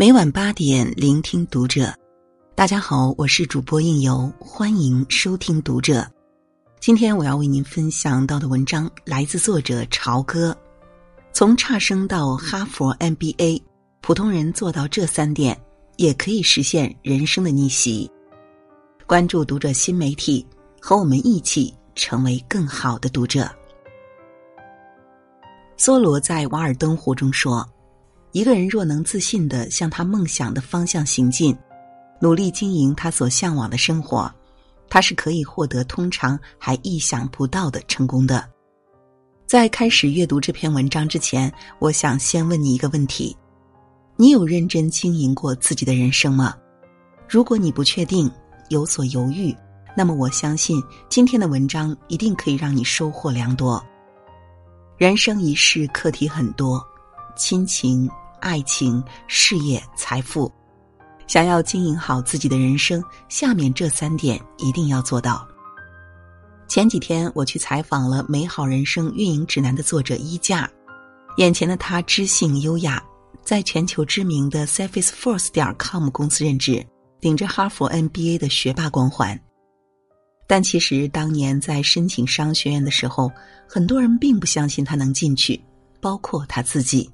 每晚八点，聆听读者。大家好，我是主播应由，欢迎收听读者。今天我要为您分享到的文章来自作者朝歌。从差生到哈佛 MBA，普通人做到这三点，也可以实现人生的逆袭。关注读者新媒体，和我们一起成为更好的读者。梭罗在《瓦尔登湖》中说。一个人若能自信的向他梦想的方向行进，努力经营他所向往的生活，他是可以获得通常还意想不到的成功的。在开始阅读这篇文章之前，我想先问你一个问题：你有认真经营过自己的人生吗？如果你不确定，有所犹豫，那么我相信今天的文章一定可以让你收获良多。人生一世，课题很多，亲情。爱情、事业、财富，想要经营好自己的人生，下面这三点一定要做到。前几天我去采访了《美好人生运营指南》的作者衣架，眼前的他知性优雅，在全球知名的 SurfaceForce 点 com 公司任职，顶着哈佛 MBA 的学霸光环。但其实当年在申请商学院的时候，很多人并不相信他能进去，包括他自己。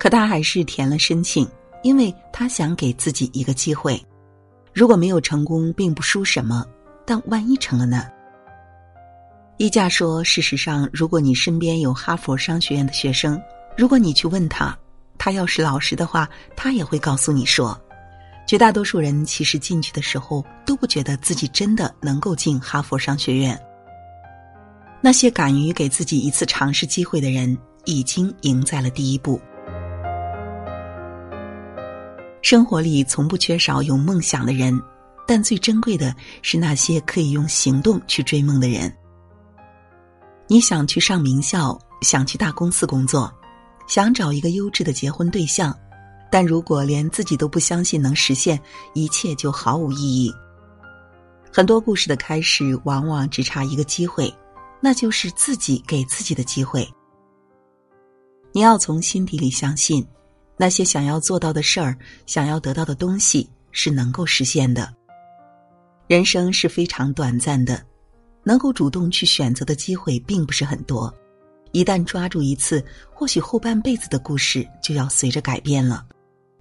可他还是填了申请，因为他想给自己一个机会。如果没有成功，并不输什么，但万一成了呢？衣架说：“事实上，如果你身边有哈佛商学院的学生，如果你去问他，他要是老实的话，他也会告诉你说，绝大多数人其实进去的时候都不觉得自己真的能够进哈佛商学院。那些敢于给自己一次尝试机会的人，已经赢在了第一步。”生活里从不缺少有梦想的人，但最珍贵的是那些可以用行动去追梦的人。你想去上名校，想去大公司工作，想找一个优质的结婚对象，但如果连自己都不相信能实现，一切就毫无意义。很多故事的开始，往往只差一个机会，那就是自己给自己的机会。你要从心底里相信。那些想要做到的事儿，想要得到的东西是能够实现的。人生是非常短暂的，能够主动去选择的机会并不是很多。一旦抓住一次，或许后半辈子的故事就要随着改变了。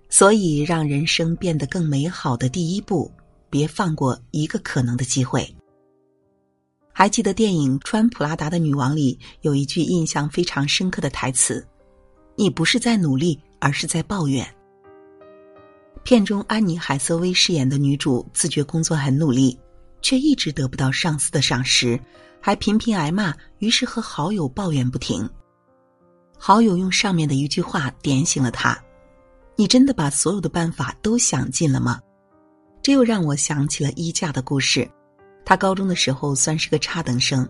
所以，让人生变得更美好的第一步，别放过一个可能的机会。还记得电影《穿普拉达的女王》里有一句印象非常深刻的台词：“你不是在努力。”而是在抱怨。片中安妮海瑟薇饰演的女主自觉工作很努力，却一直得不到上司的赏识，还频频挨骂，于是和好友抱怨不停。好友用上面的一句话点醒了她：“你真的把所有的办法都想尽了吗？”这又让我想起了衣架的故事。他高中的时候算是个差等生，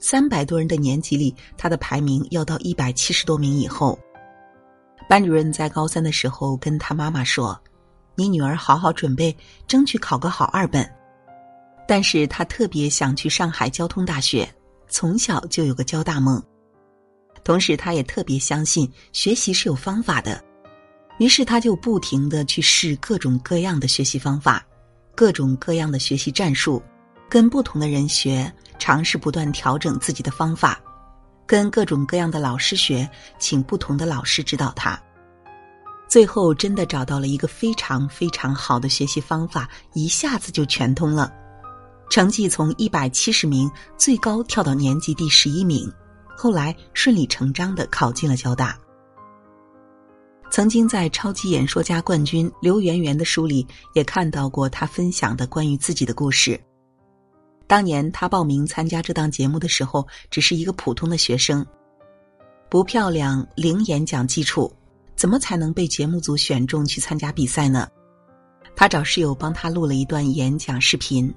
三百多人的年级里，他的排名要到一百七十多名以后。班主任在高三的时候跟他妈妈说：“你女儿好好准备，争取考个好二本。”但是他特别想去上海交通大学，从小就有个交大梦。同时，他也特别相信学习是有方法的，于是他就不停的去试各种各样的学习方法，各种各样的学习战术，跟不同的人学，尝试不断调整自己的方法。跟各种各样的老师学，请不同的老师指导他，最后真的找到了一个非常非常好的学习方法，一下子就全通了，成绩从一百七十名最高跳到年级第十一名，后来顺理成章的考进了交大。曾经在超级演说家冠军刘媛媛的书里也看到过他分享的关于自己的故事。当年他报名参加这档节目的时候，只是一个普通的学生，不漂亮，零演讲基础，怎么才能被节目组选中去参加比赛呢？他找室友帮他录了一段演讲视频，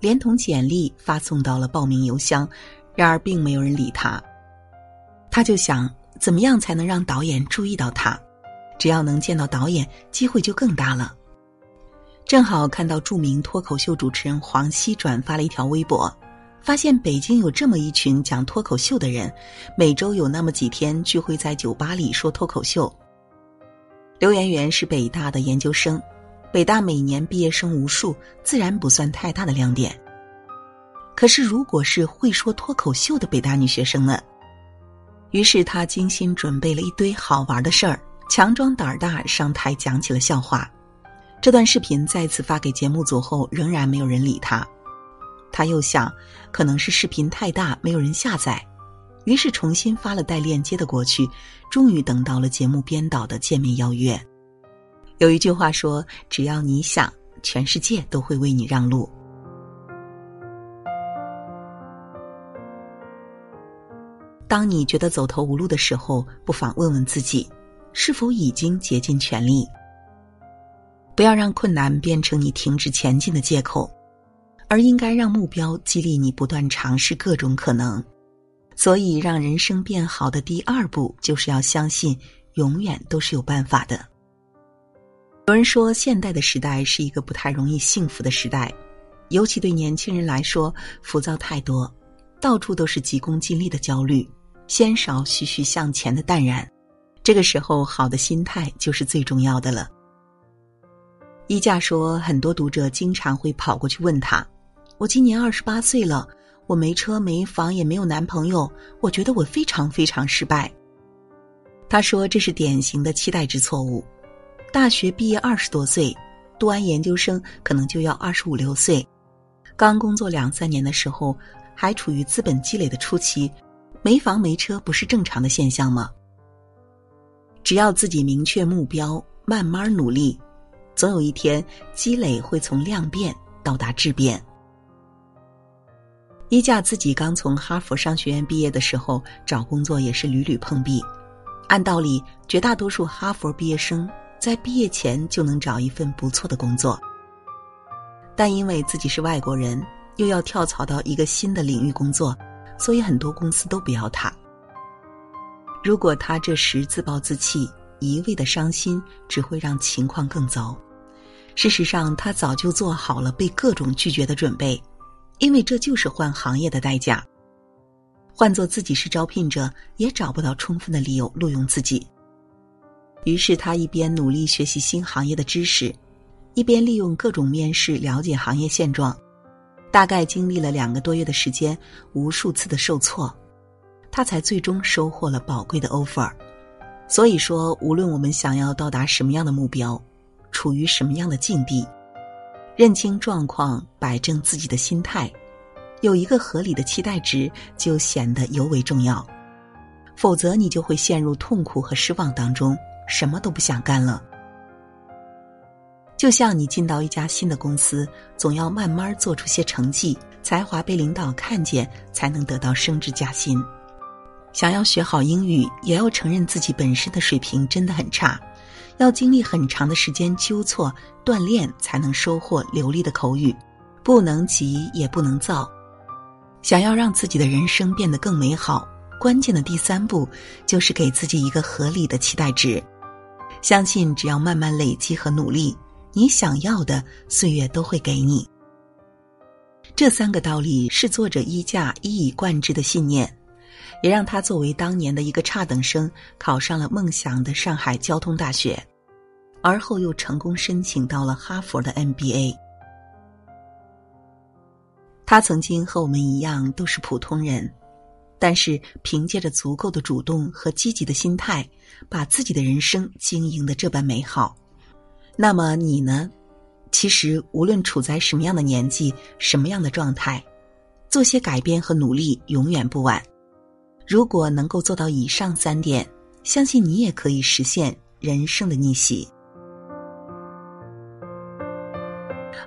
连同简历发送到了报名邮箱，然而并没有人理他。他就想，怎么样才能让导演注意到他？只要能见到导演，机会就更大了。正好看到著名脱口秀主持人黄西转发了一条微博，发现北京有这么一群讲脱口秀的人，每周有那么几天聚会在酒吧里说脱口秀。刘媛媛是北大的研究生，北大每年毕业生无数，自然不算太大的亮点。可是，如果是会说脱口秀的北大女学生呢？于是，她精心准备了一堆好玩的事儿，强装胆儿大上台讲起了笑话。这段视频再次发给节目组后，仍然没有人理他。他又想，可能是视频太大，没有人下载。于是重新发了带链接的过去，终于等到了节目编导的见面邀约。有一句话说：“只要你想，全世界都会为你让路。”当你觉得走投无路的时候，不妨问问自己，是否已经竭尽全力？不要让困难变成你停止前进的借口，而应该让目标激励你不断尝试各种可能。所以，让人生变好的第二步，就是要相信永远都是有办法的。有人说，现代的时代是一个不太容易幸福的时代，尤其对年轻人来说，浮躁太多，到处都是急功近利的焦虑，鲜少徐徐向前的淡然。这个时候，好的心态就是最重要的了。衣架说，很多读者经常会跑过去问他：“我今年二十八岁了。”我没车没房也没有男朋友，我觉得我非常非常失败。他说这是典型的期待值错误。大学毕业二十多岁，读完研究生可能就要二十五六岁，刚工作两三年的时候还处于资本积累的初期，没房没车不是正常的现象吗？只要自己明确目标，慢慢努力，总有一天积累会从量变到达质变。衣架自己刚从哈佛商学院毕业的时候，找工作也是屡屡碰壁。按道理，绝大多数哈佛毕业生在毕业前就能找一份不错的工作，但因为自己是外国人，又要跳槽到一个新的领域工作，所以很多公司都不要他。如果他这时自暴自弃，一味的伤心，只会让情况更糟。事实上，他早就做好了被各种拒绝的准备。因为这就是换行业的代价。换做自己是招聘者，也找不到充分的理由录用自己。于是他一边努力学习新行业的知识，一边利用各种面试了解行业现状。大概经历了两个多月的时间，无数次的受挫，他才最终收获了宝贵的 offer。所以说，无论我们想要到达什么样的目标，处于什么样的境地。认清状况，摆正自己的心态，有一个合理的期待值，就显得尤为重要。否则，你就会陷入痛苦和失望当中，什么都不想干了。就像你进到一家新的公司，总要慢慢做出些成绩，才华被领导看见，才能得到升职加薪。想要学好英语，也要承认自己本身的水平真的很差。要经历很长的时间纠错锻炼，才能收获流利的口语。不能急，也不能躁。想要让自己的人生变得更美好，关键的第三步就是给自己一个合理的期待值。相信只要慢慢累积和努力，你想要的岁月都会给你。这三个道理是作者衣架一以贯之的信念。也让他作为当年的一个差等生考上了梦想的上海交通大学，而后又成功申请到了哈佛的 MBA。他曾经和我们一样都是普通人，但是凭借着足够的主动和积极的心态，把自己的人生经营的这般美好。那么你呢？其实无论处在什么样的年纪、什么样的状态，做些改变和努力永远不晚。如果能够做到以上三点，相信你也可以实现人生的逆袭。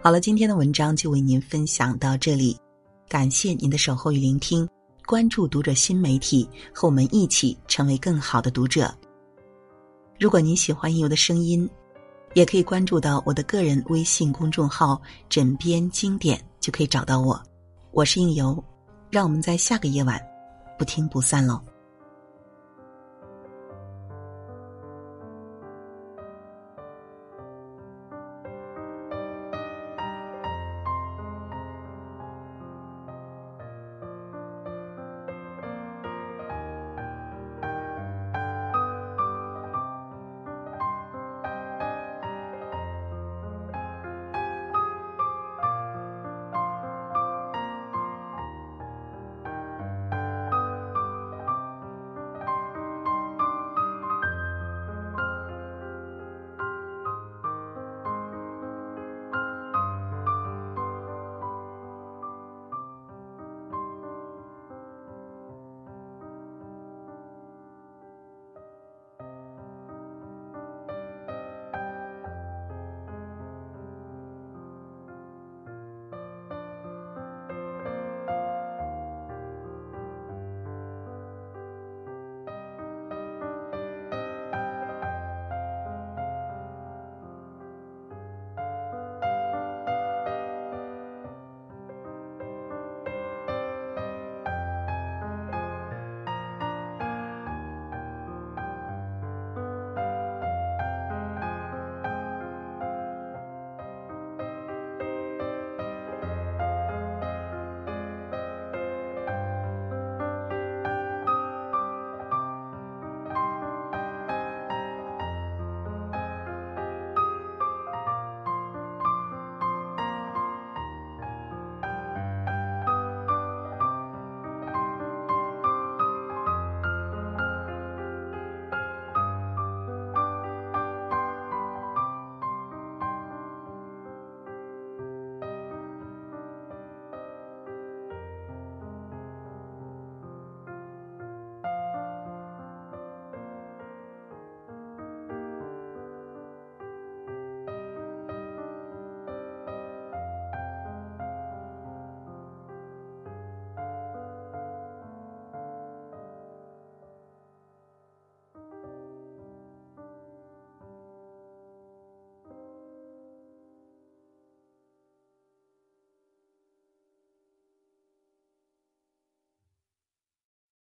好了，今天的文章就为您分享到这里，感谢您的守候与聆听。关注读者新媒体，和我们一起成为更好的读者。如果您喜欢应由的声音，也可以关注到我的个人微信公众号“枕边经典”，就可以找到我。我是应由，让我们在下个夜晚。不听不散喽。